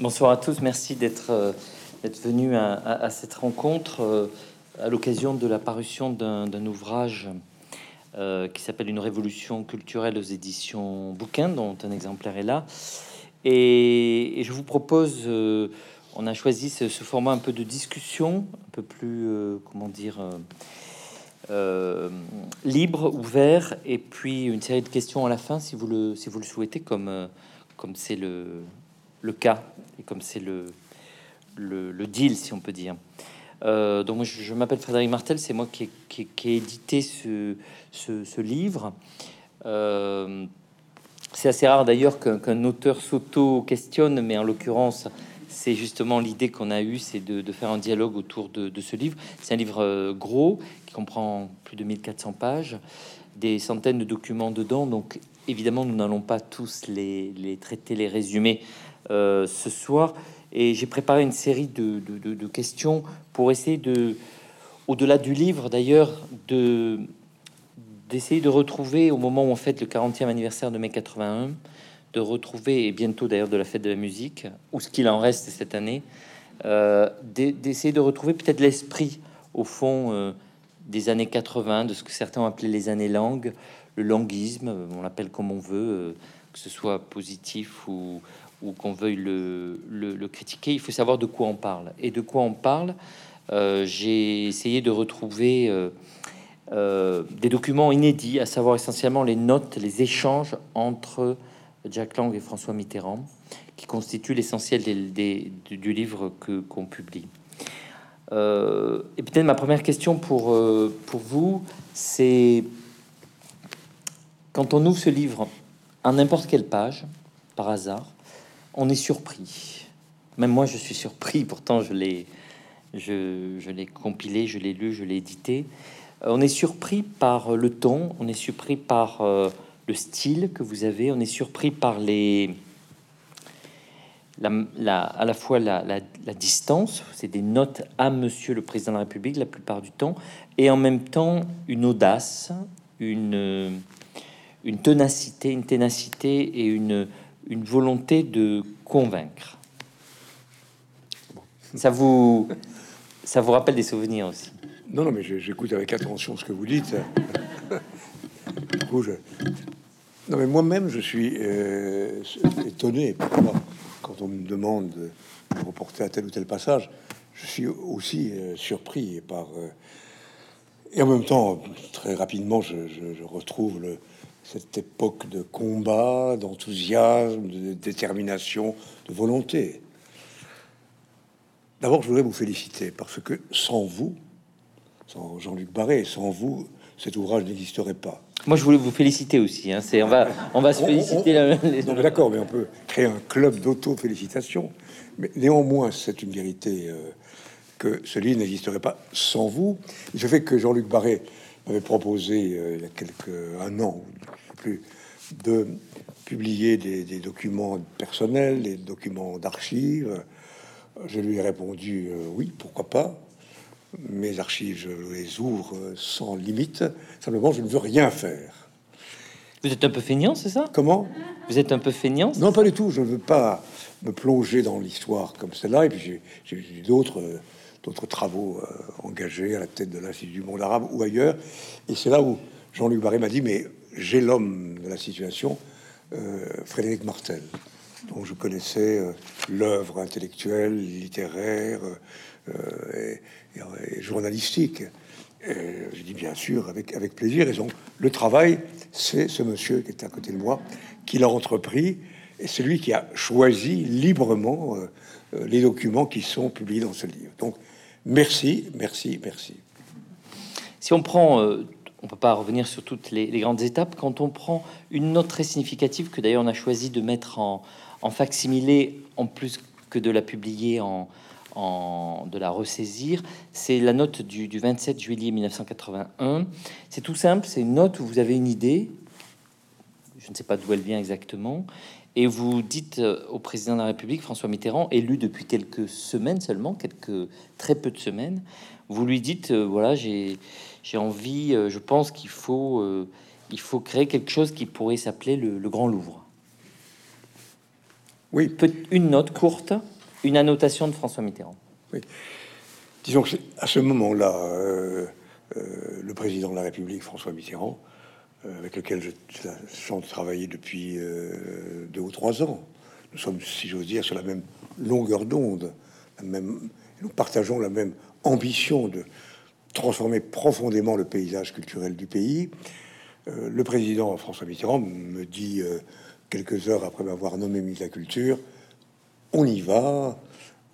Bonsoir à tous, merci d'être euh, venu à, cette rencontre euh, à l'occasion de la parution d'un ouvrage euh, qui s'appelle Une révolution culturelle aux éditions Bouquin, dont un exemplaire est là. Et, je vous propose, euh, on a choisi ce, format un peu de discussion, un peu plus, comment dire, libre, ouvert, et puis une série de questions à la fin, si vous le, souhaitez, comme c'est le, le cas et comme c'est le, le, deal, si on peut dire. Euh, donc je, je m'appelle Frédéric Martel, c'est moi qui ai, qui qui ai édité ce, ce, livre. Euh, c'est assez rare d'ailleurs qu'un qu'un auteur s'auto-questionne, mais en l'occurrence, c'est justement l'idée qu'on a eue, c'est de, de faire un dialogue autour de, de ce livre. C'est un livre euh, gros qui comprend plus de 1400 pages, des centaines de documents dedans. Donc évidemment, nous n'allons pas tous les, les traiter, les résumer euh, ce soir. Et j'ai préparé une série de, questions pour essayer de, au-delà du livre d'ailleurs, de d'essayer de retrouver au moment où on fête le 40e anniversaire de mai 81, de retrouver, et bientôt d'ailleurs de la fête de la musique, ou ce qu'il en reste cette année, euh, d'e- d'essayer de retrouver peut-être l'esprit, au fond, euh, des années 80, de ce que certains ont appelé les années langues, le languisme, on l'appelle comme on veut, que ce soit positif ou, ou qu'on veuille le, le- critiquer, il faut savoir de quoi on parle. Et de quoi on parle, euh, j'ai essayé de retrouver euh, euh, des documents inédits, à savoir essentiellement les notes, les échanges entre Jack Lang et François Mitterrand, qui constituent l'essentiel du, livre que qu'on publie. Et peut-être ma première question pour, pour vous, c'est quand on ouvre ce livre, à n'importe quelle page, par hasard, on est surpris. Même moi, je suis surpris. Pourtant, je l'ai, je, l'ai compilé, je l'ai lu, je l'ai édité. Euh, on est surpris par le ton, on est surpris par euh, le style que vous avez, on est surpris par les, la, la- à la fois la, la- distance, c'est des notes à Monsieur le Président de la République la plupart du temps, et en même temps une audace, une, une ténacité, une ténacité et une, une volonté de convaincre. Ça vous, ça vous rappelle des souvenirs aussi. Non, non, mais j'écoute avec attention ce que vous dites. du je... Non, mais moi-même, je suis euh, étonné parfois, quand on me demande de reporter à tel ou tel passage. Je suis aussi euh, surpris par. euh, Et en même temps, très rapidement, je retrouve le- cette époque de combat, d'enthousiasme, de détermination, de volonté. D'abord, je voudrais vous féliciter parce que sans vous, sans Jean-Luc Barré, sans vous, cet ouvrage n'existerait pas. Moi, je voulais vous féliciter aussi. Hein. C'est, on va, on va se On- féliciter. on- la- les- Non, mais d'accord, mais on peut créer un club d'auto-félicitations. Mais néanmoins, c'est une vérité euh, que ce livre n'existerait pas sans vous. Se fait que Jean-Luc Barré m'avait proposé euh, il y a quelques un an, je plus, de publier des, des documents personnels, des documents d'archives. Je lui ai répondu euh, oui, pourquoi pas. Mes archives, je les ouvre sans limite. Simplement, je ne veux rien faire. Vous êtes un peu feignant, c'est ça? Comment? Vous êtes un peu feignant Non, pas du tout. Je ne veux pas me plonger dans l'histoire comme celle-là. Et puis j'ai- eu d'autres euh, d'autres travaux euh, engagés à la tête de l'Institut du monde arabe ou ailleurs. Et c'est là où Jean-Luc Barré m'a dit, mais j'ai l'homme de la situation, euh, Frédéric Martel, dont je connaissais euh, l'œuvre intellectuelle, littéraire euh, et, journalistique. Je dis bien sûr avec, avec plaisir. Et donc, le travail, c'est ce monsieur qui est à côté de moi, qui l'a entrepris, et c'est lui qui a choisi librement les documents qui sont publiés dans ce livre. Donc, merci, merci, merci. Si on prend, on peut pas revenir sur toutes les, grandes étapes. Quand on prend une note très significative que d'ailleurs on a choisi de mettre en, en facsimilé, en plus que de la publier en, de la ressaisir, c'est la note du, du 27 juillet 1981. C'est tout simple, c'est une note où vous avez une idée. Je ne sais pas d'où elle vient exactement. Et vous dites euh, au président de la République, François Mitterrand, élu depuis quelques semaines seulement, quelques très peu de semaines, vous lui dites euh, voilà, j'ai j'ai envie, euh, je pense qu'il faut, euh, il faut créer quelque chose qui pourrait s'appeler le, le Grand Louvre. Oui. une note courte, une annotation de François Mitterrand. Oui. Disons que à ce moment-là, euh, euh, le président de la République, François Mitterrand, avec lequel je, chante travailler depuis deux ou trois ans, nous sommes, si j'ose dire, sur la même longueur d'onde, même, nous partageons la même ambition de transformer profondément le paysage culturel du pays. le président François Mitterrand me dit quelques heures après m'avoir nommé ministre de la Culture, on y va,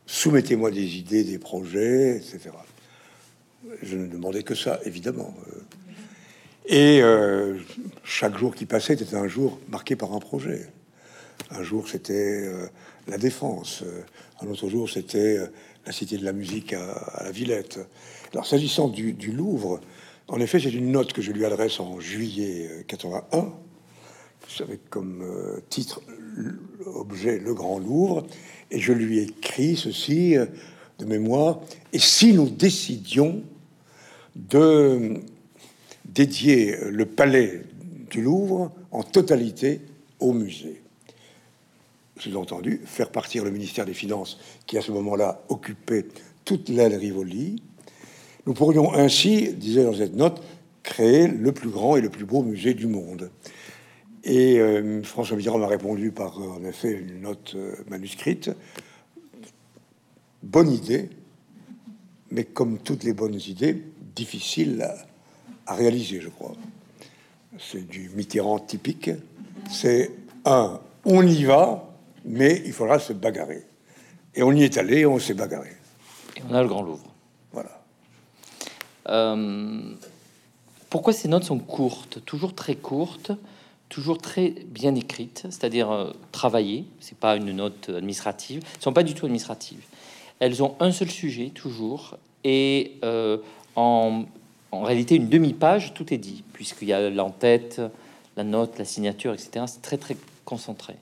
soumettez-moi des idées, des projets, etc. Je ne demandais que ça, évidemment. Et euh, chaque jour qui passait était un jour marqué par un projet. Un jour, c'était euh, la défense. Un autre jour, c'était euh, la Cité de la musique à, la Villette. S'agissant du, Louvre, en effet, c'est une note que je lui adresse en juillet 81 avec comme euh, titre objet Le Grand Louvre, et je lui ai écrit ceci euh, de mémoire. Et si nous décidions de dédier le palais du Louvre en totalité au musée? Sous-entendu, faire partir le ministère des Finances, qui à ce moment-là occupait toute l'aile Rivoli. Nous pourrions ainsi, disait dans cette note, créer le plus grand et le plus beau musée du monde. Et euh, François Mitterrand m'a répondu par, euh, en effet, une note euh, manuscrite. Bonne idée, mais comme toutes les bonnes idées, difficile à, réaliser, je crois. C'est du Mitterrand typique. C'est un, on y va, mais il faudra se bagarrer. Et on y est allé, on s'est bagarré. Et on a le Grand Louvre. Voilà. Pourquoi ces notes sont courtes, toujours très courtes toujours très bien écrites, c'est-à-dire euh, travaillées. C'est pas une note administrative. Elles sont pas du tout administratives. Elles ont un seul sujet toujours et euh, en, en, réalité une demi-page, tout est dit puisqu'il y a l'entête, la note, la signature, etc. C'est très très concentré.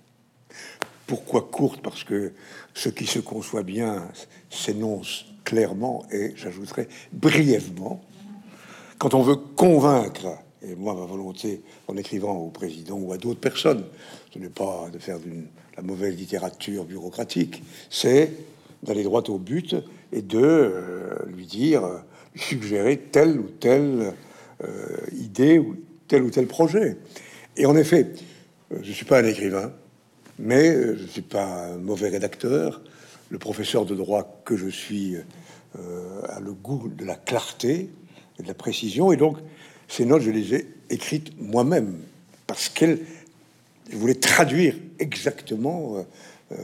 Pourquoi courte Parce que ce qui se conçoit bien s'énonce clairement et j'ajouterais brièvement. Quand on veut convaincre et moi, ma volonté, en écrivant au président ou à d'autres personnes, ce n'est pas de faire de la mauvaise littérature bureaucratique, c'est d'aller droit au but et de euh, lui dire, suggérer telle ou telle euh, idée ou tel ou tel projet. Et en effet, euh, je ne suis pas un écrivain, mais je ne suis pas un mauvais rédacteur. Le professeur de droit que je suis a le goût de la clarté et de la précision, et donc ces notes, je les ai écrites moi-même parce qu'elles voulaient traduire exactement euh, euh,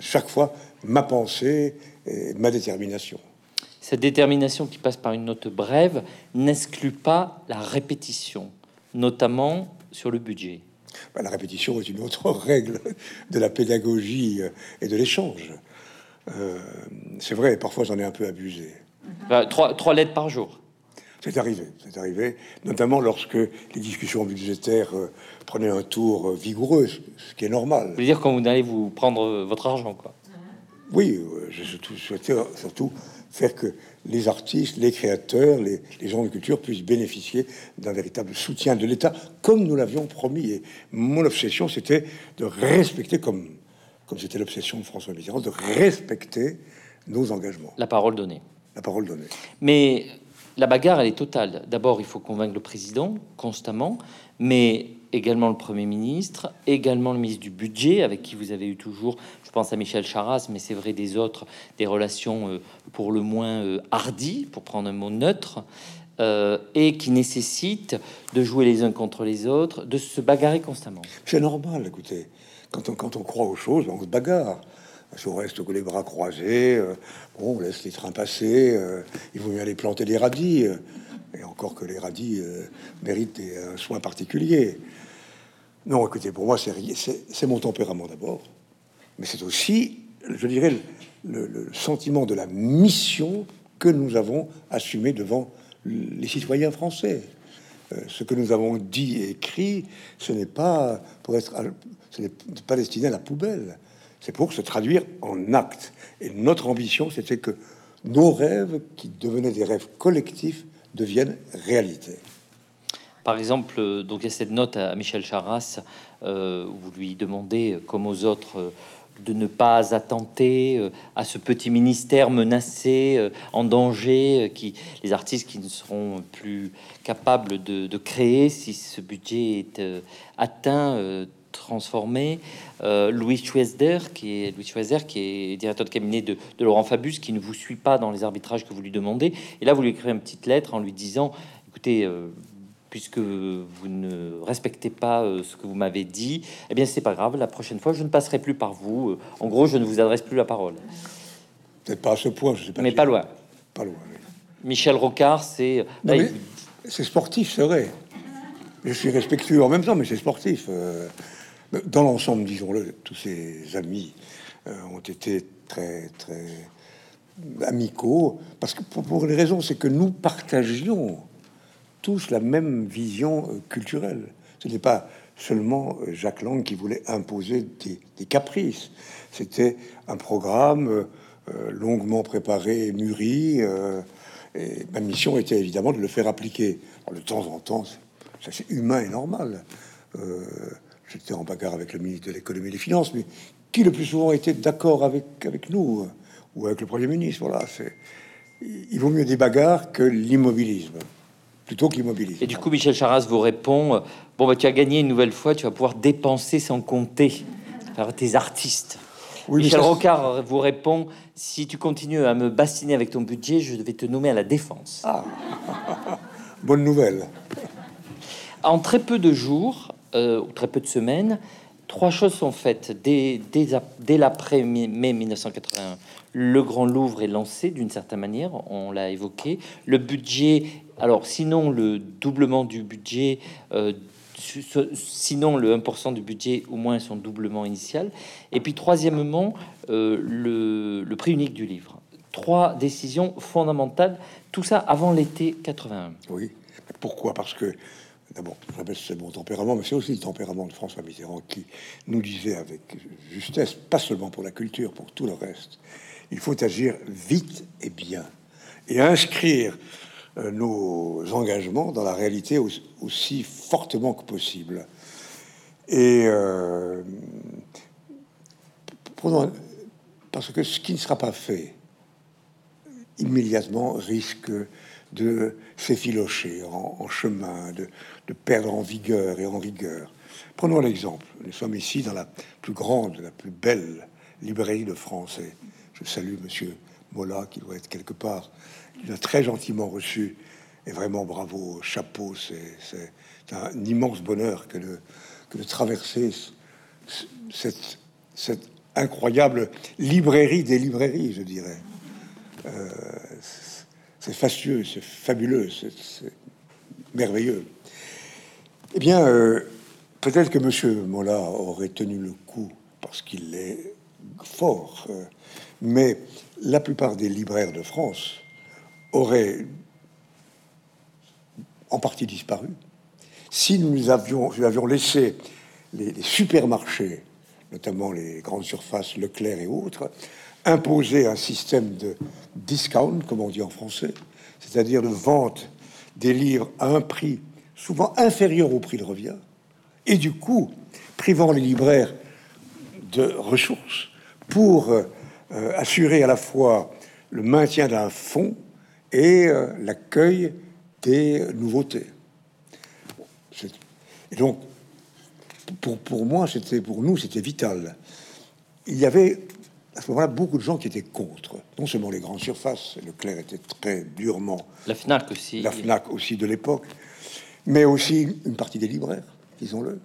chaque fois ma pensée et ma détermination. Cette détermination qui passe par une note brève n'exclut pas la répétition, notamment sur le budget. Ben, la répétition est une autre règle de la pédagogie euh, et de l'échange. C'est vrai, parfois j'en ai un peu abusé. Ben, trois, trois lettres par jour. C'est arrivé, c'est arrivé, notamment lorsque les discussions budgétaires euh, prenaient un tour euh, vigoureux, ce qui est normal. Vous dire quand vous allez vous prendre euh, votre argent, quoi. Oui, je souhaitais surtout faire que les artistes, les créateurs, les, gens de culture puissent bénéficier d'un véritable soutien de l'État, comme nous l'avions promis. Et mon obsession, c'était de respecter, comme comme c'était l'obsession de François Mitterrand, de respecter nos engagements. La parole donnée. La parole donnée. Mais la bagarre, elle est totale. D'abord, il faut convaincre le président constamment, mais également le Premier ministre, également le ministre du Budget, avec qui vous avez eu toujours, je pense à Michel Charras, mais c'est vrai des autres, des relations euh, pour le moins euh, hardies, pour prendre un mot neutre, euh, et qui nécessitent de jouer les uns contre les autres, de se bagarrer constamment. C'est normal, écoutez. Quand on, croit aux choses, on se bagarre. Si on reste les bras croisés, euh, on laisse les trains passer, euh, il vaut mieux aller planter des radis, euh, et encore que les radis méritent un soin particulier. Non, écoutez, pour moi, c'est mon tempérament d'abord, mais c'est aussi, je dirais, le, sentiment de la mission que nous avons assumé devant les citoyens français. Ce que nous avons dit et écrit, ce n'est pas pour être, ce n'est pas destiné à la poubelle c'est pour se traduire en actes. Et notre ambition, c'était que nos rêves, qui devenaient des rêves collectifs, deviennent réalité. Par exemple, euh, donc il y a cette note à Michel Charras vous lui demandez, comme aux autres, de ne pas attenter à ce petit ministère menacé, en danger, qui les artistes qui ne seront plus capables de, créer si ce budget est atteint transformé. Euh, Louis Schweizer, qui est Louis qui est directeur de cabinet de, Laurent Fabius, qui ne vous suit pas dans les arbitrages que vous lui demandez. Et là, vous lui écrivez une petite lettre en lui disant, écoutez, euh, puisque vous ne respectez pas euh, ce que vous m'avez dit, eh bien, c'est pas grave. La prochaine fois, je ne passerai plus par vous. En gros, je ne vous adresse plus la parole. Peut-être pas à ce point, je sais pas. Mais pas loin. Pas loin. Michel Rocard, c'est. C'est sportif, c'est vrai. Je suis respectueux en même temps, mais c'est sportif. Dans l'ensemble, disons-le, tous ces amis euh, ont été très, très amicaux, parce que pour, les raisons, c'est que nous partagions tous la même vision euh, culturelle. Ce n'est pas seulement euh, Jacques Lang qui voulait imposer des, caprices. C'était un programme longuement préparé mûri. et ma mission était évidemment de le faire appliquer. de temps en temps, ça c'est humain et normal. J'étais en bagarre avec le ministre de l'économie et des finances, mais qui le plus souvent était d'accord avec, avec nous ou avec le Premier ministre. Voilà, c'est il vaut mieux des bagarres que l'immobilisme, plutôt. Et du coup, Michel Charras vous répond Bon, bah, tu as gagné une nouvelle fois, tu vas pouvoir dépenser sans compter par tes artistes. Michel Rocard vous répond Si tu continues à me bassiner avec ton budget, je vais te nommer à la défense. Ah. Bonne nouvelle. En très peu de jours, euh, très peu de semaines, trois choses sont faites. Dès, dès, l'après-mai 1981, le Grand Louvre est lancé d'une certaine manière, on l'a évoqué. Le budget, alors sinon le doublement du budget, euh, sinon le 1% du budget, au moins son doublement initial. Et puis troisièmement, euh, le, prix unique du livre. Trois décisions fondamentales, tout ça avant l'été 81. Oui, pourquoi? Parce que D'abord, c'est mon tempérament, mais c'est aussi le tempérament de François Mitterrand qui nous disait avec justesse, pas seulement pour la culture, pour tout le reste, il faut agir vite et bien et inscrire euh, nos engagements dans la réalité aussi, fortement que possible. Et euh, parce que ce qui ne sera pas fait immédiatement risque de s'effilocher en, chemin, de, perdre en vigueur et en rigueur. Prenons l'exemple. Nous sommes ici dans la plus grande, la plus belle librairie de France. Je salue Monsieur Mola, qui doit être quelque part. Il a très gentiment reçu. Et vraiment, bravo, chapeau. C'est un immense bonheur que de, traverser cette, cette incroyable librairie des librairies, je dirais. Euh, c'est fastueux, c'est fabuleux, c'est merveilleux. Eh bien, euh, peut-être que Monsieur Mola aurait tenu le coup parce qu'il est fort, euh, mais la plupart des libraires de France auraient en partie disparu. Si nous avions, laissé les, les supermarchés, notamment les grandes surfaces Leclerc et autres, imposer un système de discount, comme on dit en français, c'est-à-dire de vente des livres à un prix souvent inférieur au prix de revient, et du coup privant les libraires de ressources pour euh, assurer à la fois le maintien d'un fonds et euh, l'accueil des nouveautés. Et donc, pour, pour moi, c'était pour nous, c'était vital. Il y avait à ce moment-là, beaucoup de gens qui étaient contre. Non seulement les grandes surfaces, Leclerc était très durement. La Fnac aussi. La Fnac aussi de l'époque, mais aussi une partie des libraires, disons-le,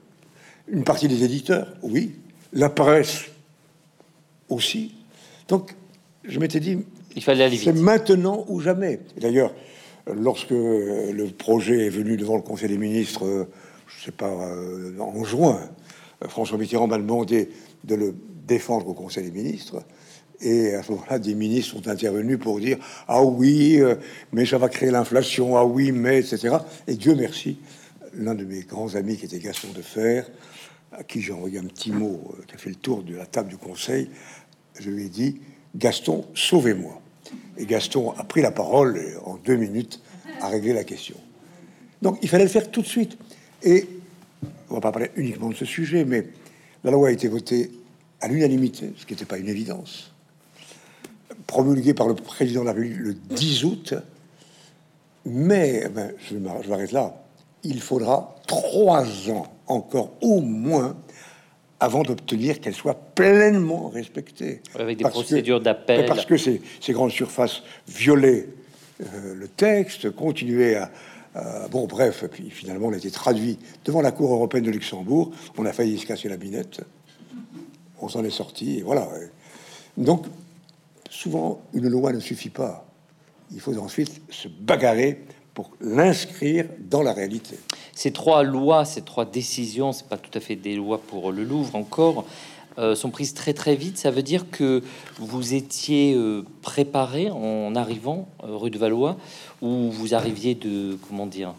une partie des éditeurs, oui, la presse aussi. Donc, je m'étais dit, il fallait aller C'est maintenant ou jamais. D'ailleurs, lorsque le projet est venu devant le Conseil des ministres, je sais pas, euh, en juin, François Mitterrand m'a demandé de le défendre au Conseil des ministres. Et à ce moment-là, des ministres sont intervenus pour dire Ah oui, euh, mais ça va créer l'inflation, ah oui, mais, etc. Et Dieu merci, l'un de mes grands amis qui était Gaston de Fer, à qui j'ai envoyé un petit mot euh, qui a fait le tour de la table du Conseil, je lui ai dit Gaston, sauvez-moi. Et Gaston a pris la parole en deux minutes a réglé la question. Donc il fallait le faire tout de suite. Et on va pas parler uniquement de ce sujet, mais la loi a été votée à l'unanimité, ce qui n'était pas une évidence, promulguée par le président de la République le 10 août. Mais eh ben, je m'arrête là. Il faudra trois ans encore au moins avant d'obtenir qu'elle soit pleinement respectée. Avec des procédures d'appel. Parce que ces, ces, grandes surfaces violaient euh, le texte, continuaient à, Bon, bref, puis finalement, on a été traduit devant la Cour européenne de Luxembourg. On a failli se casser la binette. On s'en est sorti, et voilà. Donc, souvent, une loi ne suffit pas. Il faut ensuite se bagarrer pour l'inscrire dans la réalité. Ces trois lois, ces trois décisions, c'est pas tout à fait des lois pour le Louvre encore, euh, sont prises très très vite. Ça veut dire que vous étiez euh, préparé en arrivant euh, rue de Valois, ou vous arriviez de comment dire,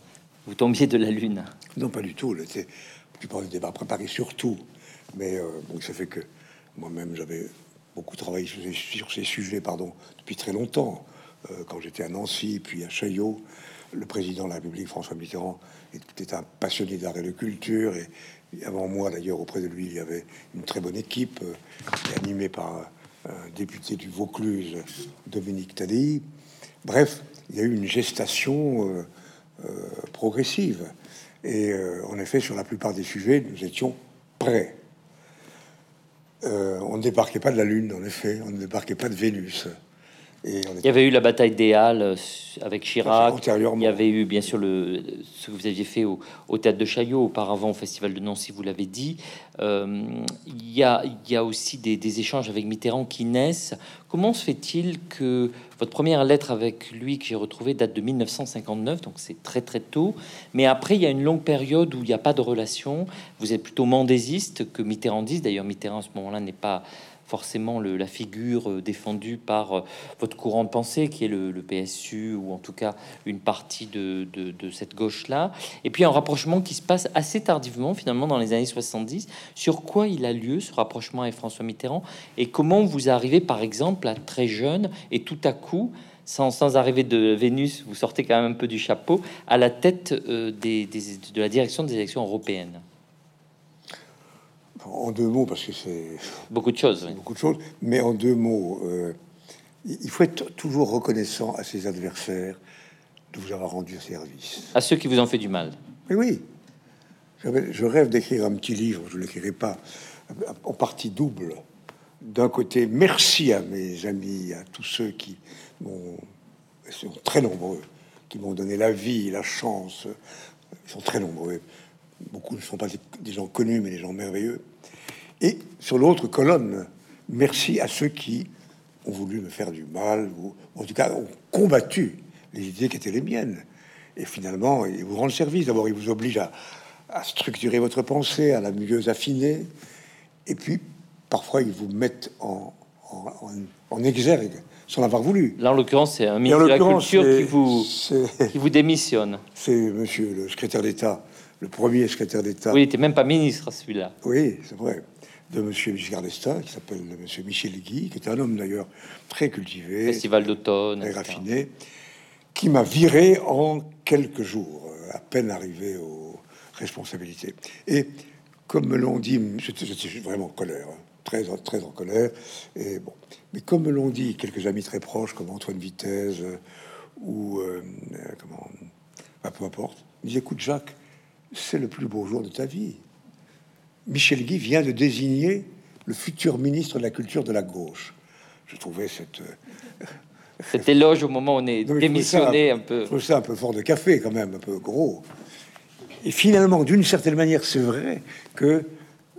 vous tombiez de la lune? Non, pas du tout. Tu parles de débat préparé surtout, mais bon, ça fait que moi-même j'avais beaucoup travaillé sur ces, sur ces, sujets, pardon, depuis très longtemps. quand j'étais à Nancy, puis à Chaillot, le président de la République, François Mitterrand, était un passionné d'art et de culture. Et, avant moi, d'ailleurs, auprès de lui, il y avait une très bonne équipe euh, animée par un député du Vaucluse, Dominique Tadei. Bref, il y a eu une gestation euh, euh, progressive. Et en effet, sur la plupart des sujets, nous étions prêts. on ne débarquait pas de la Lune, en effet, on ne débarquait pas de Vénus. Il y avait eu la bataille des Halles euh, avec Chirac. Il y avait eu bien sûr le, ce que vous aviez fait au, théâtre de Chaillot, auparavant au Festival de Nancy, vous l'avez dit. Euh, il, y a, il y a aussi des, échanges avec Mitterrand qui naissent. Comment se fait-il que votre première lettre avec lui que j'ai retrouvée date de 1959, donc c'est très très tôt. Mais après, il y a une longue période où il n'y a pas de relation. Vous êtes plutôt mendésiste que mitterrandiste. D'ailleurs, Mitterrand à ce moment-là n'est pas forcément la figure euh, défendue par euh, votre courant de pensée, qui est le, PSU, ou en tout cas une partie de, de, cette gauche-là. Et puis un rapprochement qui se passe assez tardivement, finalement, dans les années 70. Sur quoi il a lieu, ce rapprochement avec François Mitterrand, et comment vous arrivez, par exemple, à très jeune, et tout à coup, sans, sans arriver de Vénus, vous sortez quand même un peu du chapeau, à la tête euh, des, de la direction des élections européennes? En deux mots, parce que c'est beaucoup de choses, beaucoup de choses, mais en deux mots, euh, il faut être toujours reconnaissant à ses adversaires de vous avoir rendu service. À ceux qui vous ont fait du mal. Mais oui, je rêve d'écrire un petit livre, je l'écrirai pas, en partie double. D'un côté, merci à mes amis, à tous ceux qui m'ont, sont très nombreux, qui m'ont donné la vie, la chance, ils sont très nombreux beaucoup ne sont pas des gens connus, mais des gens merveilleux. Et sur l'autre colonne, merci à ceux qui ont voulu me faire du mal, ou en tout cas ont combattu les idées qui étaient les miennes. Et finalement, ils vous rendent service. D'abord, ils vous obligent à, structurer votre pensée, à la mieux affiner. Et puis, parfois, ils vous mettent en, en, exergue sans l'avoir voulu. Là, en l'occurrence, c'est un ministre de la Culture qui vous, qui vous démissionne. C'est monsieur le secrétaire d'État le premier secrétaire d'État. Oui, il n'était même pas ministre, celui-là. Oui, c'est vrai. De Monsieur Giscard d'Estaing, qui s'appelle Monsieur Michel Guy, qui était un homme d'ailleurs très cultivé, festival d'automne, très raffiné, qui m'a viré en quelques jours, euh, à peine arrivé aux responsabilités. Et comme me l'ont dit, j'étais vraiment en colère, hein, très très en colère. Et bon, mais comme me l'ont dit quelques amis très proches, comme Antoine Vitesse euh, ou euh, comment, bah, peu importe, ils écoute Jacques c'est le plus beau jour de ta vie. Michel Guy vient de désigner le futur ministre de la Culture de la gauche. Je trouvais cette... Euh, Cet éloge au moment où on est démissionné un, peu... Je trouve ça un peu fort de café quand même, un peu gros. Et finalement, d'une certaine manière, c'est vrai que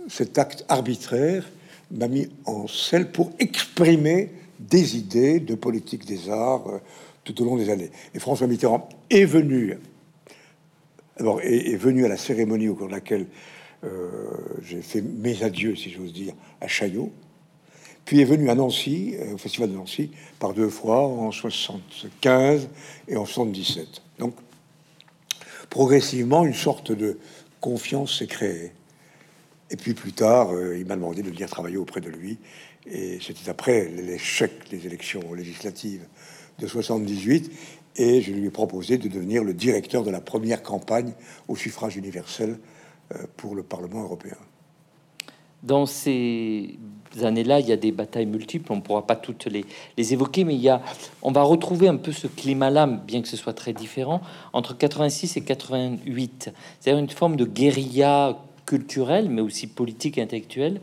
cet acte arbitraire m'a mis en selle pour exprimer des idées de politique des arts euh, tout au long des années. Et François Mitterrand est venu alors, est, venu à la cérémonie au cours de laquelle euh, j'ai fait mes adieux, si j'ose dire, à Chaillot. Puis est venu à Nancy, euh, au Festival de Nancy, par deux fois, en 75 et en 77. Donc, progressivement, une sorte de confiance s'est créée. Et puis plus tard, euh, il m'a demandé de venir travailler auprès de lui. Et c'était après l'échec des élections législatives de 78 et je lui ai proposé de devenir le directeur de la première campagne au suffrage universel pour le Parlement européen. Dans ces années-là, il y a des batailles multiples, on ne pourra pas toutes les, les, évoquer, mais il y a, on va retrouver un peu ce climat-là, bien que ce soit très différent, entre 86 et 88. C'est-à-dire une forme de guérilla culturelle, mais aussi politique et intellectuelle.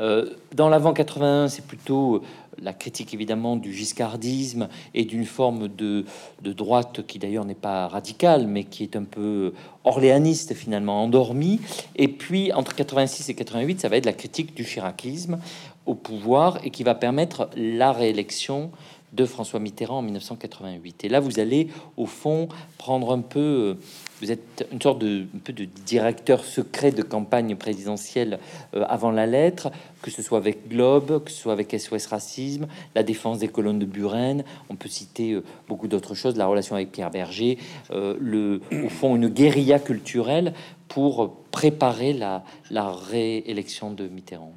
Euh, dans l'avant 81, c'est plutôt la critique évidemment du giscardisme et d'une forme de, de, droite qui d'ailleurs n'est pas radicale, mais qui est un peu orléaniste finalement, endormie. Et puis entre 86 et 88, ça va être la critique du chiracisme au pouvoir et qui va permettre la réélection de François Mitterrand en 1988. Et là, vous allez au fond prendre un peu vous êtes une sorte de, peu de directeur secret de campagne présidentielle euh, avant la lettre, que ce soit avec Globe, que ce soit avec SOS Racisme, la défense des colonnes de Buren. On peut citer euh, beaucoup d'autres choses, la relation avec Pierre Berger, euh, le, au fond, une guérilla culturelle pour préparer la, réélection de Mitterrand.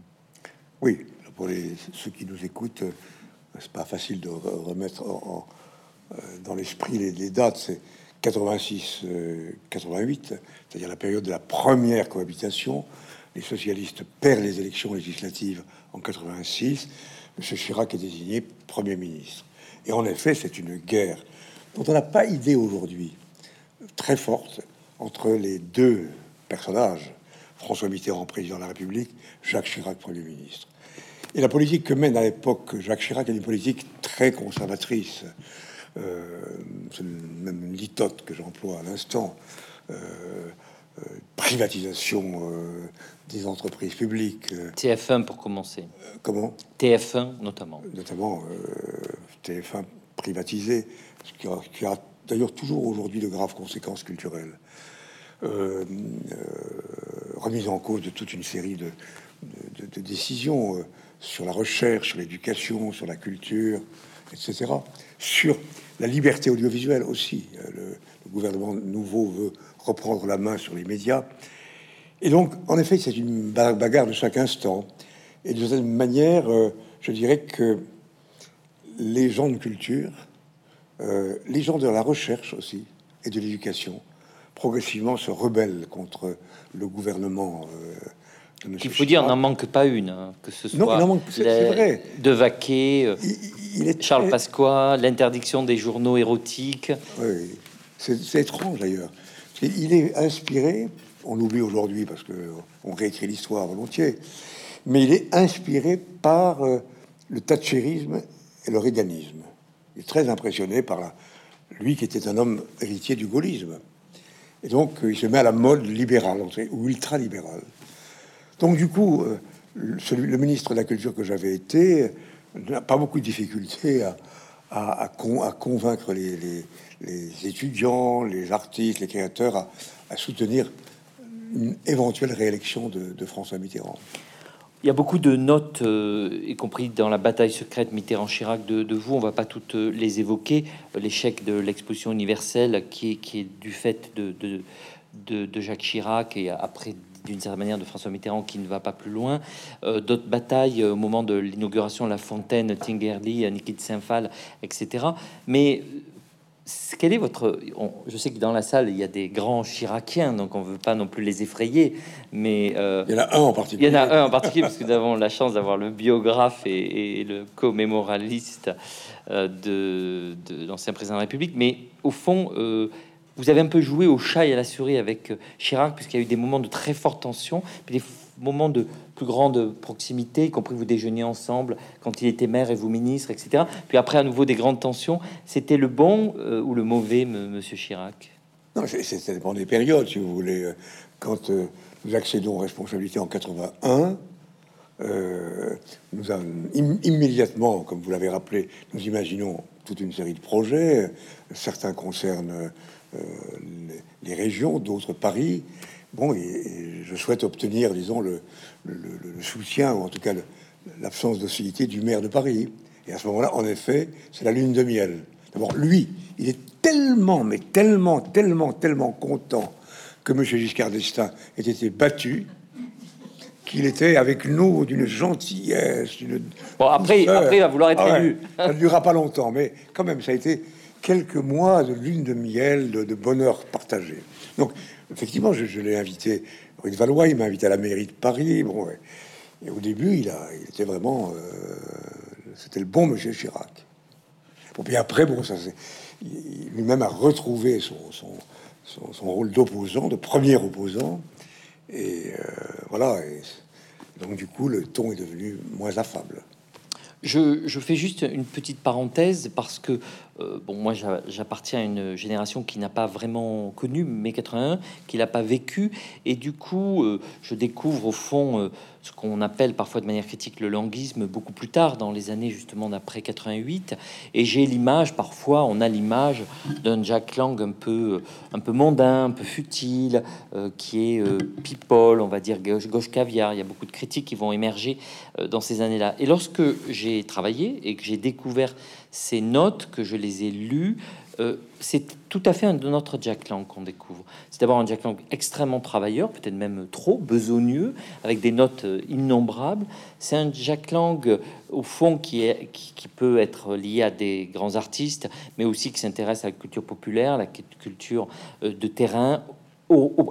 Oui, pour les, ceux qui nous écoutent, c'est pas facile de remettre dans l'esprit les, dates. 86-88, euh, c'est-à-dire la période de la première cohabitation, les socialistes perdent les élections législatives en 86. M. Chirac est désigné Premier ministre. Et en effet, c'est une guerre dont on n'a pas idée aujourd'hui, très forte, entre les deux personnages, François Mitterrand, président de la République, Jacques Chirac, Premier ministre. Et la politique que mène à l'époque Jacques Chirac est une politique très conservatrice. Euh, c'est même une litote que j'emploie à l'instant, euh, euh, privatisation des entreprises publiques. TF1 pour commencer. comment? TF1 notamment. Notamment TF1 privatisé, ce qui a, qui a d'ailleurs toujours aujourd'hui de graves conséquences culturelles. remise en cause de toute une série de, de, de décisions sur la recherche, sur l'éducation, sur la culture, etc. Sur la liberté audiovisuelle aussi. Euh, le, gouvernement nouveau veut reprendre la main sur les médias. Et donc, en effet, c'est une bagarre de chaque instant. Et de cette manière, euh, je dirais que les gens de culture, euh, les gens de la recherche aussi, et de l'éducation, progressivement se rebellent contre le gouvernement il faut dire, n'en manque pas une, hein, que ce soit non, vrai. de Vaquet, euh, il, est Charles Pasqua, l'interdiction des journaux érotiques. Oui, c'est étrange d'ailleurs. Il est inspiré, on l'oublie aujourd'hui parce que on réécrit l'histoire volontiers, mais il est inspiré par euh, le thatcherisme et le réganisme. Il est très impressionné par la, lui qui était un homme héritier du gaullisme. Et donc, il se met à la mode libérale ou ultra-libérale. Donc du coup, euh, le ministre de la Culture que j'avais été n'a pas beaucoup de difficultés à, convaincre les, étudiants, les artistes, les créateurs à, soutenir une éventuelle réélection de, François Mitterrand. Il y a beaucoup de notes, euh, y compris dans la bataille secrète Mitterrand-Chirac de, vous. On va pas toutes euh, les évoquer. L'échec de l'exposition universelle qui est, du fait de, de, Jacques Chirac et après d'une certaine manière de François Mitterrand qui ne va pas plus loin. Euh, d'autres batailles euh, au moment de l'inauguration La Fontaine, Tingerly, Nikit Saint-Phal, etc. Mais quel est votre... je sais que dans la salle, il y a des grands chiraciens, donc on veut pas non plus les effrayer, mais... Euh, il y en a un en particulier. Il y en a un en particulier, parce que nous avons la chance d'avoir le biographe et, le commémoraliste de, de l'ancien président de la République. Mais au fond, vous avez un peu joué au chat et à la souris avec euh, Chirac, puisqu'il y a eu des moments de très forte tension, puis des moments de plus grande proximité, y compris vous déjeuniez ensemble quand il était maire et vous ministre, etc. Puis après, à nouveau, des grandes tensions. C'était le bon euh, ou le mauvais, monsieur Chirac? Non, ça dépend des périodes, si vous voulez. Euh, quand nous accédons aux responsabilités en 81, nous avons immédiatement, comme vous l'avez rappelé, nous imaginons toute une série de projets. Certains concernent euh, les, régions, d'autres Paris. Bon, et, je souhaite obtenir, disons, le, soutien, ou en tout cas l'absence d'hostilité du maire de Paris. Et à ce moment-là, en effet, c'est la lune de miel. D'abord, lui, il est tellement, mais tellement, tellement, tellement content que M. Giscard d'Estaing ait été battu qu'il était avec nous d'une gentillesse. Bon, après, après, il va vouloir être ah élu. ça ne durera pas longtemps, mais quand même, ça a été quelques mois de lune de miel, de, bonheur partagé. Donc, effectivement, je, l'ai invité rue de Valois, il m'a invité à la mairie de Paris. Bon, et au début, il, a, il était vraiment. Euh, c'était le bon monsieur Chirac. Bon, puis après, bon, ça lui-même a retrouvé son, son, rôle d'opposant, de premier opposant. Et euh, voilà. Et donc, du coup, le ton est devenu moins affable. Je, fais juste une petite parenthèse parce que euh, bon, moi j'appartiens à une génération qui n'a pas vraiment connu mai 81, qui l'a pas vécu, et du coup euh, je découvre au fond euh, ce qu'on appelle parfois de manière critique le languisme beaucoup plus tard, dans les années justement d'après 88, et j'ai l'image, parfois on a l'image d'un Jack Lang un peu, un peu mondain, un peu futile, qui est people, on va dire gauche, gauche caviar. Il y a beaucoup de critiques qui vont émerger dans ces années-là. Et lorsque j'ai travaillé et que j'ai découvert ces notes que je les ai lues, euh, c'est tout à fait un de notre Jack Lang qu'on découvre. C'est d'abord un Jack Lang extrêmement travailleur, peut-être même trop besogneux, avec des notes euh, innombrables. C'est un Jack Lang euh, au fond qui, peut être lié à des grands artistes, mais aussi qui s'intéresse à la culture populaire, la culture de terrain,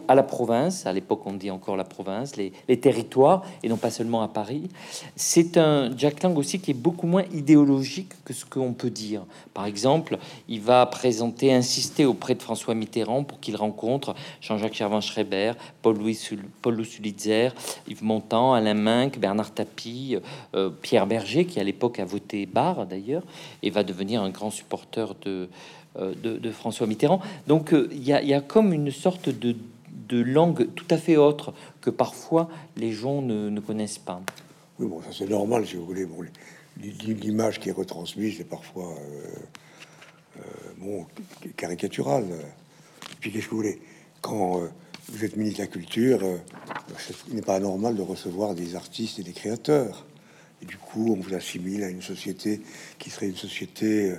à la province, à l'époque on dit encore la province, les, territoires, et non pas seulement à Paris. C'est un Jack Lang aussi qui est beaucoup moins idéologique que ce qu'on peut dire. Par exemple, il va présenter, insister auprès de François Mitterrand pour qu'il rencontre Jean-Jacques Servan-Schreiber, Paul-Louis Paul Sulitzer, Yves Montand, Alain Minck, Bernard Tapie, euh, Pierre Berger, qui à l'époque a voté Barre d'ailleurs, et va devenir un grand supporter de euh, de, François Mitterrand. Donc euh, il y, a comme une sorte de, langue tout à fait autre que parfois les gens ne, connaissent pas. Oui, bon, ça c'est normal si vous voulez. Bon, l'image qui est retransmise est parfois euh, bon, caricaturale. Puis qu'est-ce que vous voulez? Quand vous êtes ministre de la Culture, il n'est pas normal de recevoir des artistes et des créateurs. Et du coup, on vous assimile à une société qui serait une société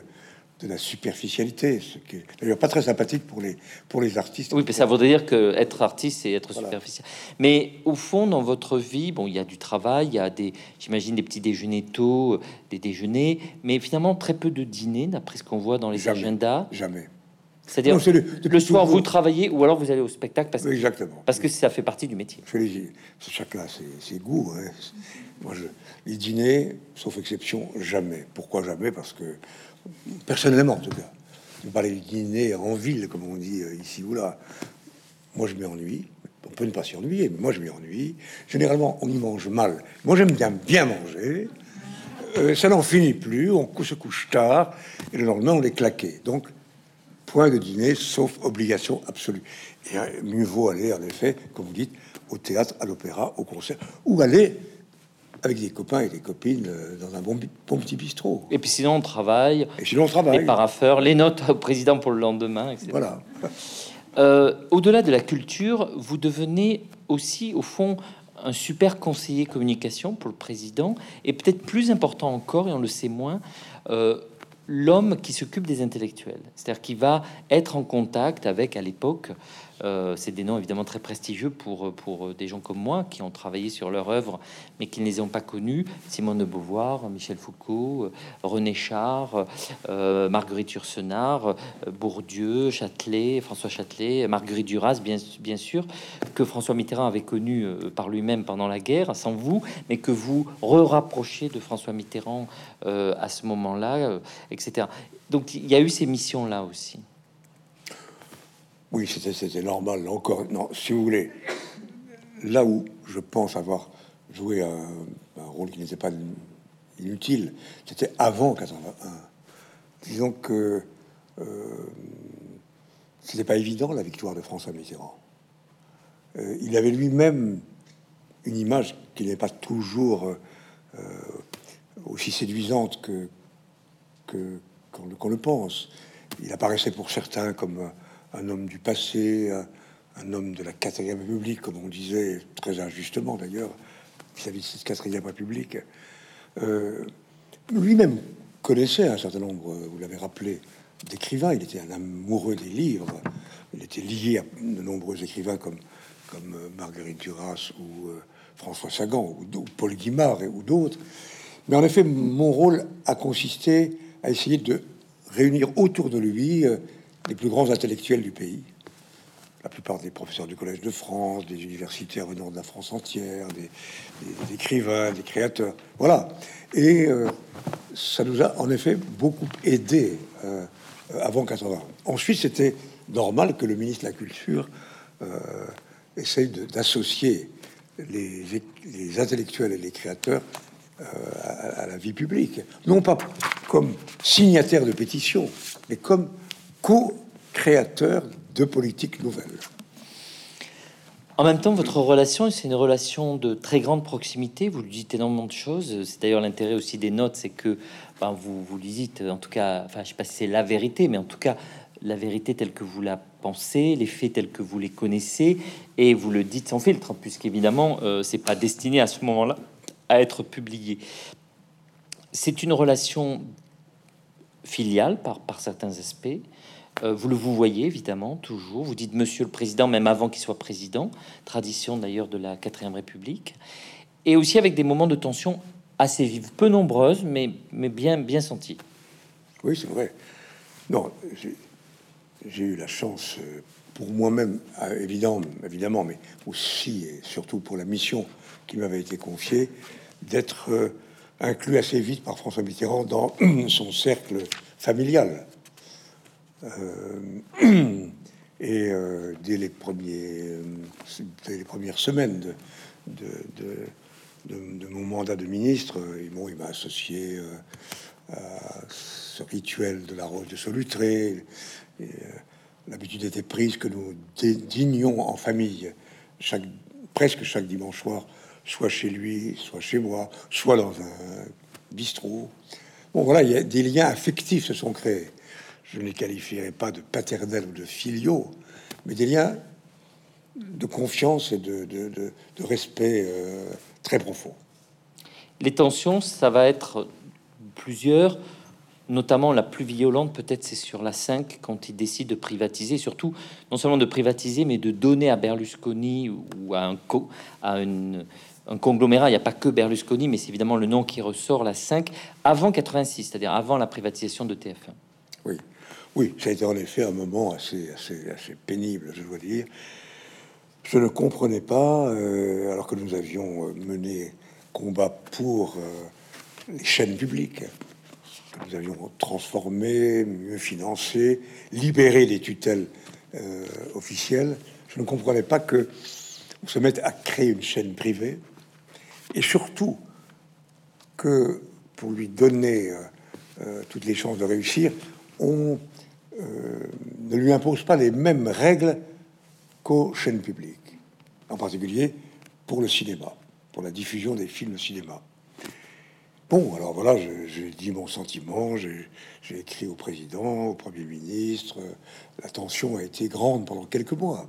de la superficialité, ce qui est d'ailleurs pas très sympathique pour les, pour les artistes. Oui, mais ça voudrait dire que être artiste, c'est être superficiel. Mais au fond, dans votre vie, bon, il y a du travail, il y a des, j'imagine, des petits déjeuners tôt, des déjeuners, mais finalement très peu de dîners, d'après ce qu'on voit dans les agendas. Jamais. C'est-à-dire le, soir, vous travaillez ou alors vous allez au spectacle parce, Exactement. parce que ça fait partie du métier. chacun ses, ses goûts. Hein. Moi, je, les dîners, sauf exception, jamais. Pourquoi jamais? Parce que personnellement en tout cas, je parler du dîner en ville, comme on dit euh, ici ou là, moi je m'ennuie. On peut ne pas s'y ennuyer, mais moi je m'ennuie. Généralement, on y mange mal. Moi j'aime bien bien manger. Euh, ça n'en finit plus, on se couche tard, et le lendemain on est claqué. Donc, point de dîner, sauf obligation absolue. Et euh, mieux vaut aller, en effet, comme vous dites, au théâtre, à l'opéra, au concert, ou aller avec des copains et des copines euh, dans un bon, petit bistrot. Et puis sinon, on travaille. Et sinon, on travaille. Les paraffeurs, les notes au président pour le lendemain, etc. Voilà. Euh, au-delà de la culture, vous devenez aussi, au fond, un super conseiller communication pour le président, et peut-être plus important encore, et on le sait moins, euh, l'homme qui s'occupe des intellectuels, c'est-à-dire qui va être en contact avec, à l'époque, euh, c'est des noms évidemment très prestigieux pour, pour des gens comme moi qui ont travaillé sur leur œuvre, mais qui ne les ont pas connus. Simone de Beauvoir, Michel Foucault, René Char, euh, Marguerite Yourcenar, Bourdieu, Châtelet, François Châtelet, Marguerite Duras, bien, sûr, que François Mitterrand avait connu euh, par lui-même pendant la guerre, sans vous, mais que vous re-rapprochez de François Mitterrand à ce moment-là, etc. Donc il y a eu ces missions-là aussi. Oui, c'était normal. encore, non, si vous voulez, là où je pense avoir joué un, rôle qui n'était pas inutile, c'était avant 81. Disons que euh, c'était pas évident la victoire de François Mitterrand. Euh, il avait lui-même une image qui n'est pas toujours euh, aussi séduisante que qu'on le pense. Il apparaissait pour certains comme un homme du passé, un, homme de la quatrième République, comme on disait très injustement d'ailleurs, vis-à-vis de cette quatrième République. Euh, lui-même connaissait un certain nombre, vous l'avez rappelé, d'écrivains. Il était un amoureux des livres. Il était lié à de nombreux écrivains comme, comme euh, Marguerite Duras ou euh, François Sagan ou, Paul Guimard ou d'autres. Mais en effet, mon rôle a consisté à essayer de réunir autour de lui les plus grands intellectuels du pays. la plupart des professeurs du Collège de France, des universitaires venant de la France entière, des, écrivains, des créateurs. Voilà. Et euh, ça nous a en effet beaucoup aidé euh, avant 80. Ensuite, c'était normal que le ministre de la Culture euh, essaye d'associer les, intellectuels et les créateurs à, à, la vie publique. Non pas comme signataires de pétitions, mais comme co-créateurs de politique nouvelle. En même temps, votre relation, c'est une relation de très grande proximité. Vous dites énormément de choses. C'est d'ailleurs l'intérêt aussi des notes, c'est que ben, vous, vous lui dites, en tout cas, enfin, je sais pas si c'est la vérité, mais en tout cas, la vérité telle que vous la pensez, les faits tels que vous les connaissez, et vous le dites sans filtre, puisqu'évidemment, euh, c'est pas destiné à ce moment-là à être publié. C'est une relation filiale par, certains aspects. Euh, vous le vous voyez évidemment toujours. Vous dites Monsieur le Président même avant qu'il soit président, tradition d'ailleurs de la quatrième République, et aussi avec des moments de tension assez vives, peu nombreuses, mais, mais bien bien senties. Oui, c'est vrai. Non, j'ai eu la chance euh, pour moi-même, euh, évidemment, évidemment, mais aussi et surtout pour la mission qui m'avait été confiée, d'être inclus assez vite par François Mitterrand dans son cercle familial. Euh, et euh, dès, les premiers, euh, les premières semaines de, mon mandat de ministre, bon, il m'a associé à ce rituel de la rose de Solutré. L'habitude était prise que nous dînions en famille chaque, presque chaque dimanche soir, soit chez lui, soit chez moi, soit dans un bistrot. Bon, voilà, il y a des liens affectifs se sont créés je ne les qualifierais pas de paternels ou de filiaux, mais des liens de confiance et de, respect euh, très profond. Les tensions, ça va être plusieurs, notamment la plus violente, peut-être c'est sur la 5, quand il décide de privatiser, surtout non seulement de privatiser, mais de donner à Berlusconi ou à un, co à un conglomérat, il n'y a pas que Berlusconi, mais c'est évidemment le nom qui ressort, la 5, avant 86, c'est-à-dire avant la privatisation de TF1. Oui. Oui, ça a été en effet un moment assez, assez, assez pénible, je dois dire. Je ne comprenais pas, euh, alors que nous avions euh, mené combat pour euh, les chaînes publiques, que nous avions transformé, mieux financé, libéré les tutelles officielles. Je ne comprenais pas que on se mette à créer une chaîne privée et surtout que pour lui donner toutes les chances de réussir, on euh, ne lui impose pas les mêmes règles qu'aux chaînes publiques, en particulier pour le cinéma, pour la diffusion des films cinéma. Bon, alors voilà, j'ai dit mon sentiment, j'ai écrit au président, au premier ministre. La tension a été grande pendant quelques mois.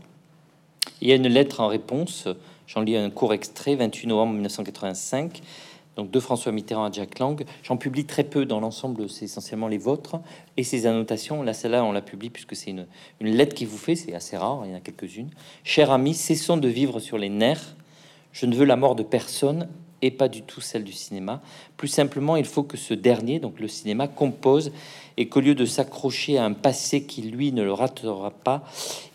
Il y a une lettre en réponse, j'en lis un court extrait, 28 novembre 1985 donc de François Mitterrand à Jack Lang. J'en publie très peu dans l'ensemble, c'est essentiellement les vôtres et ces annotations. Là, celle-là, on la publie puisque c'est une, une, lettre qui vous fait, c'est assez rare, il y en a quelques-unes. Cher ami, cessons de vivre sur les nerfs. Je ne veux la mort de personne et pas du tout celle du cinéma. Plus simplement, il faut que ce dernier, donc le cinéma, compose et qu'au lieu de s'accrocher à un passé qui, lui, ne le ratera pas,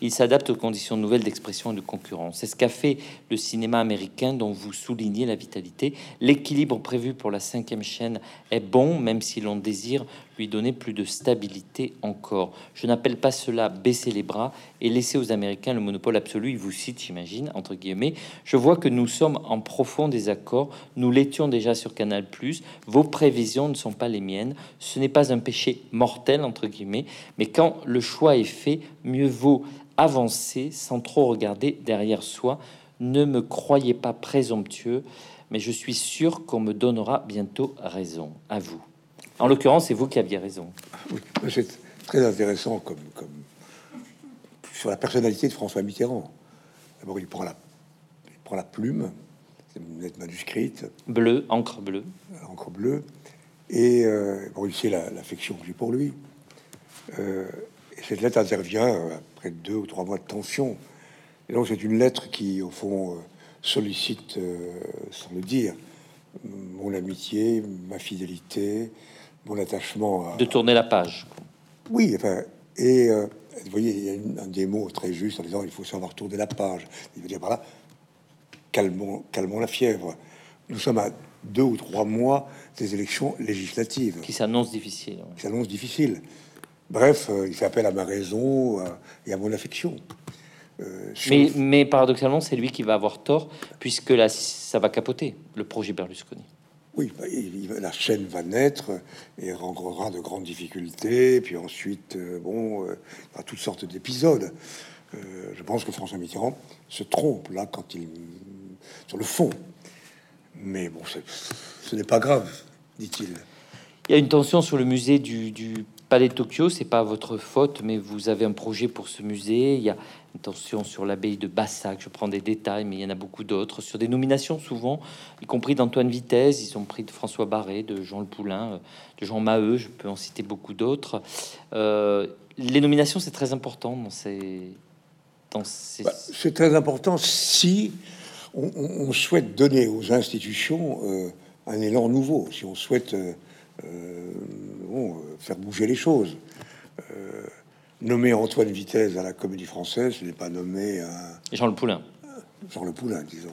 il s'adapte aux conditions nouvelles d'expression et de concurrence. C'est ce qu'a fait le cinéma américain dont vous soulignez la vitalité. L'équilibre prévu pour la cinquième chaîne est bon, même si l'on désire lui donner plus de stabilité encore. Je n'appelle pas cela baisser les bras et laisser aux Américains le monopole absolu. Il vous cite, j'imagine, entre guillemets. Je vois que nous sommes en profond désaccord. Nous l'étions déjà sur Canal+. Vos prévisions ne sont pas les miennes. Ce n'est pas un péché mortel, entre guillemets, mais quand le choix est fait, mieux vaut avancer sans trop regarder derrière soi. Ne me croyez pas présomptueux, mais je suis sûr qu'on me donnera bientôt raison. À vous. En l'occurrence, c'est vous qui aviez raison. Oui, c'est très intéressant comme, comme sur la personnalité de François Mitterrand. D'abord, il prend la, il prend la plume, c'est une lettre manuscrite, bleu, encre bleue, encre bleue, et euh, bon, il sait l'affection que j'ai pour lui. Euh, et cette lettre intervient après deux ou trois mois de tension. Et donc, c'est une lettre qui, au fond, euh, sollicite, sans le dire, mon amitié, ma fidélité, mon attachement. De tourner la page. Oui, enfin, et Vous voyez, il y a une- un des mots très juste en disant il faut savoir tourner la page. Il veut dire par là, calmons, calmons la fièvre. Nous sommes à deux ou trois mois des élections législatives Qui s'annonce difficile. ouais. qui s'annonce difficile. Bref, euh, il fait appel à ma raison euh, et à mon affection. Euh, Mais, mais paradoxalement, c'est lui qui va avoir tort, puisque là, ça va capoter, le projet Berlusconi. Oui, bah, il- la chaîne va naître et rencontrera de grandes difficultés. Puis ensuite, bon, il y aura toutes sortes d'épisodes. Je pense que François Mitterrand se trompe là quand il sur le fond. Mais bon, ce n'est pas grave, dit-il. Il y a une tension sur le musée du, du Palais de Tokyo, c'est pas votre faute, mais vous avez un projet pour ce musée. Il y a une tension sur l'abbaye de Bassac, je prends des détails, mais il y en a beaucoup d'autres. Sur des nominations, souvent, y compris d'Antoine Vitesse, ils ont pris de François Barré, de Jean Le Poulain, de Jean Maheu, je peux en citer beaucoup d'autres. Euh, les nominations, c'est très important dans ces. Dans ces... Bah, c'est très important si on, souhaite donner aux institutions euh, un élan nouveau, si on souhaite euh, euh, bon, faire bouger les choses. Nommer Antoine Vitesse à la Comédie Française, ce n'est pas nommer un Jean Le Poulain. Jean Le Poulain, disons.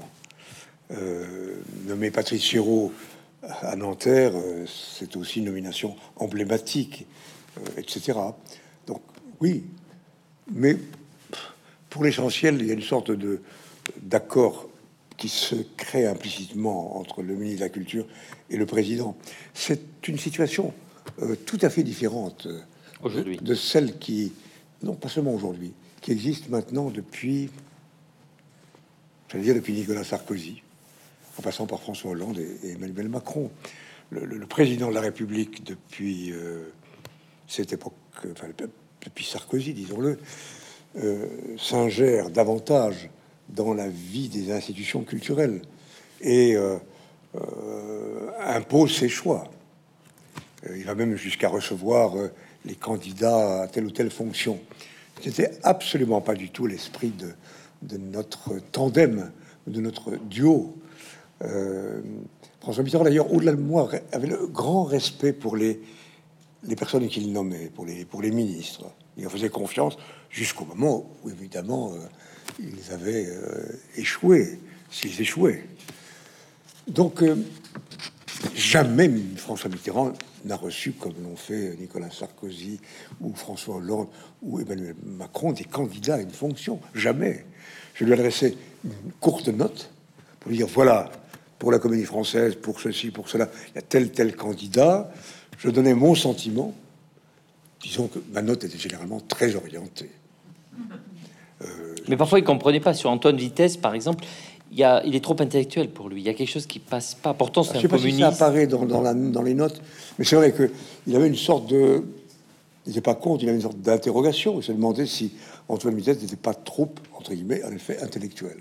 Nommer Patrice Chéreau à Nanterre, c'est aussi une nomination emblématique, etc. Donc oui, mais pour l'essentiel, il y a une sorte de d'accord qui se crée implicitement entre le ministre de la Culture et le président. C'est une situation euh, tout à fait différente euh, Aujourd'hui. de celle qui, non pas seulement aujourd'hui, qui existe maintenant depuis, j'allais dire depuis Nicolas Sarkozy, en passant par François Hollande et, et Emmanuel Macron. Le, le- le président de la République depuis euh, cette époque, enfin, depuis Sarkozy, disons-le, euh, s'ingère davantage dans la vie des institutions culturelles et euh, euh, impose ses choix. Euh, il va même jusqu'à recevoir les candidats à telle ou telle fonction. C'était absolument pas du tout l'esprit de, notre tandem, de notre duo. François Mitterrand, d'ailleurs, au-delà de moi, avait le grand respect pour les, les personnes qu'il nommait, pour les, pour les ministres. Il en faisait confiance jusqu'au moment où, évidemment, euh, ils avaient euh, échoué, s'ils échouaient. Donc, euh, jamais François Mitterrand n'a reçu, comme l'ont fait Nicolas Sarkozy ou François Hollande ou Emmanuel Macron, des candidats à une fonction. Jamais. Je lui adressais une courte note pour lui dire voilà, pour la comédie française, pour ceci, pour cela, il y a tel, tel candidat. Je donnais mon sentiment. Disons que ma note était généralement très orientée. Mais parfois, il comprenait pas. Sur Antoine Vitesse, par exemple, il, y a, il est trop intellectuel pour lui. Il y a quelque chose qui passe pas. Pourtant, c'est Je un sais pas si ça communiste. apparaît dans, dans, la- dans les notes, mais c'est vrai que il avait une sorte de, il n'était pas contre, il avait une sorte d'interrogation. Il se demandait si Antoine Vitesse n'était pas trop, entre guillemets, en effet, intellectuel.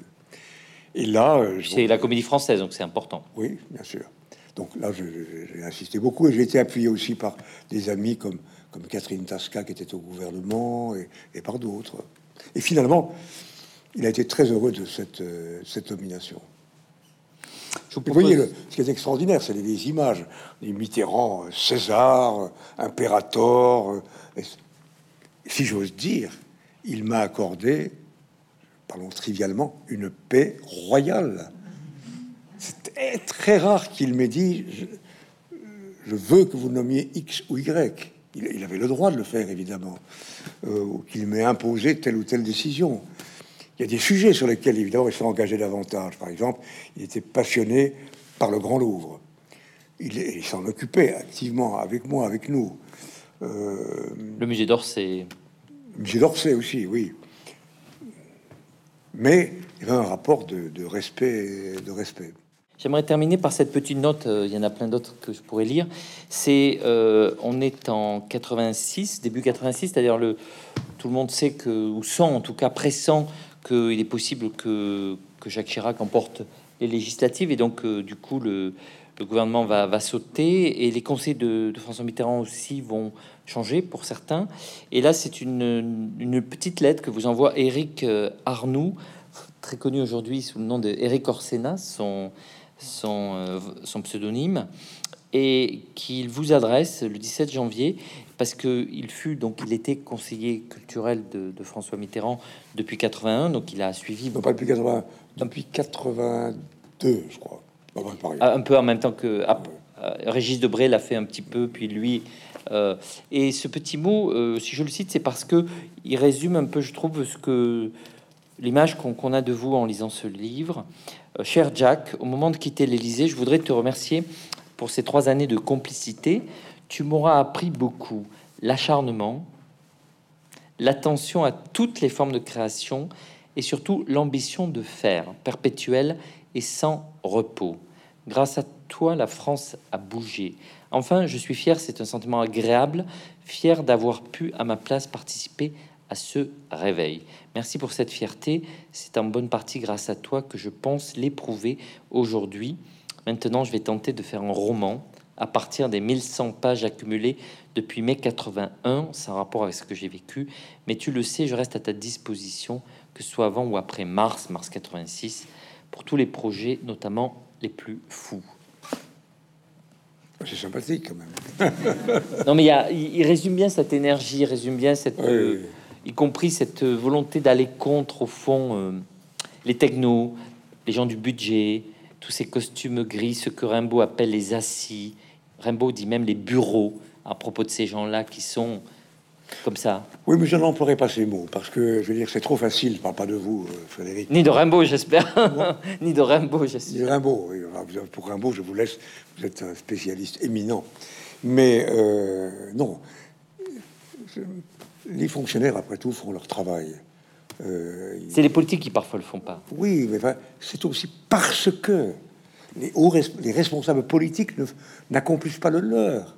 Et là, euh, c'est la comédie française, donc c'est important. oui, bien sûr. Donc là, j'ai insisté beaucoup et j'ai été appuyé aussi par des amis comme, comme Catherine Tasca qui était au gouvernement et, et par d'autres. Et finalement, il a été très heureux de cette, euh, cette nomination. Je vous voyez, le- ce qui est extraordinaire, c'est les vieilles images. Les Mitterrand, César, Impérator. euh, et si j'ose dire, il m'a accordé, parlons trivialement, une paix royale. C'est très, très rare qu'il m'ait dit je, je veux que vous nommiez X ou Y. Il, il avait le droit de le faire, évidemment. Euh, ou qu'il m'ait imposé telle ou telle décision. Il y a des sujets sur lesquels, évidemment, il s'est engagé davantage. Par exemple, il était passionné par le Grand Louvre. Il, il s'en occupait activement avec moi, avec nous. Euh, Le musée d'Orsay. Musée d'Orsay aussi, oui. Mais il y avait un rapport de, de respect, de respect. J'aimerais terminer par cette petite note. euh, Il y en a plein d'autres que je pourrais lire. C'est, euh, on est en 86, début 86. C'est-à-dire le, tout le monde sait que, ou sent en tout cas pressant qu'il est possible que, que Jacques Chirac emporte les législatives et donc euh, du coup le, le gouvernement va, va sauter et les conseils de, de François Mitterrand aussi vont changer pour certains. Et là, c'est une, une petite lettre que vous envoie Éric euh, Arnoux, très connu aujourd'hui sous le nom de Éric Orsena, son, son, euh, son pseudonyme. et qu'il vous adresse le 17 janvier parce que il fut donc il était conseiller culturel de, François Mitterrand depuis 81, donc il a suivi. Non, pas depuis 80, depuis 82, je crois. Un peu en même temps que ah, euh, Régis Debray l'a fait un petit peu, puis lui. Euh, et ce petit mot, euh, si je le cite, c'est parce que il résume un peu, je trouve, ce que l'image qu'on a de vous en lisant ce livre. Cher Jack, au moment de quitter l'Élysée, je voudrais te remercier pour ces trois années de complicité tu m'auras appris beaucoup. L'acharnement, l'attention à toutes les formes de création et surtout l'ambition de faire, perpétuelle et sans repos. Grâce à toi, la France a bougé. Enfin, je suis fier, c'est un sentiment agréable, fier d'avoir pu à ma place participer à ce réveil. Merci pour cette fierté. C'est en bonne partie grâce à toi que je pense l'éprouver aujourd'hui. Maintenant, je vais tenter de faire un roman à partir des 1100 pages accumulées depuis mai 81, sans rapport avec ce que j'ai vécu, mais tu le sais, je reste à ta disposition, que ce soit avant ou après mars, mars 86, pour tous les projets, notamment les plus fous. C'est sympathique quand même. non, mais il, il, résume bien cette énergie, il résume bien cette, euh, y compris cette volonté d'aller contre, au fond, euh, les technos, les gens du budget, tous ces costumes gris, ce que Rimbaud appelle les assis. Rimbaud dit même les bureaux à propos de ces gens-là qui sont comme ça. Oui, mais je n'emploierai pas ces mots parce que je veux dire c'est trop facile. Je parle pas de vous, euh, Frédéric. Ni de Rimbaud, j'espère. Ni de Rimbaud, j'espère. Ni de Rimbaud. Oui. Pour Rimbaud, je vous laisse. Vous êtes un spécialiste éminent. Mais euh, non, les fonctionnaires, après tout, font leur travail. Euh, c'est les politiques qui parfois le font pas. Oui, mais c'est aussi parce que les, hauts, les responsables politiques n'accomplissent pas le leur.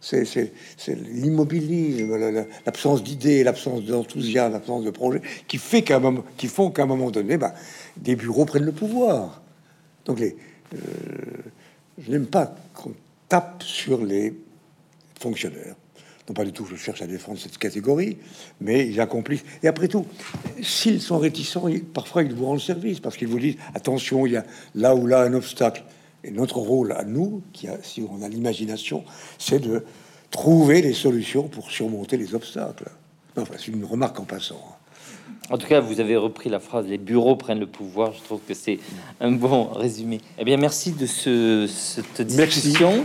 C'est l'immobilisme, l'absence d'idées, l'absence d'enthousiasme, l'absence de projet qui fait qu'à qui font qu'à un moment donné, bah, des bureaux prennent le pouvoir. Donc les, euh, je n'aime pas qu'on tape sur les fonctionnaires non pas du tout, je cherche à défendre cette catégorie, mais ils accomplissent. Et après tout, s'ils sont réticents, parfois ils vous rendent service parce qu'ils vous disent attention, il y a là ou là un obstacle. Et notre rôle à nous, qui a, si on a l'imagination, c'est de trouver des solutions pour surmonter les obstacles. Enfin, c'est une remarque en passant. Hein. En tout cas, vous avez repris la phrase "les bureaux prennent le pouvoir". Je trouve que c'est un bon résumé. Eh bien, merci de ce, cette discussion.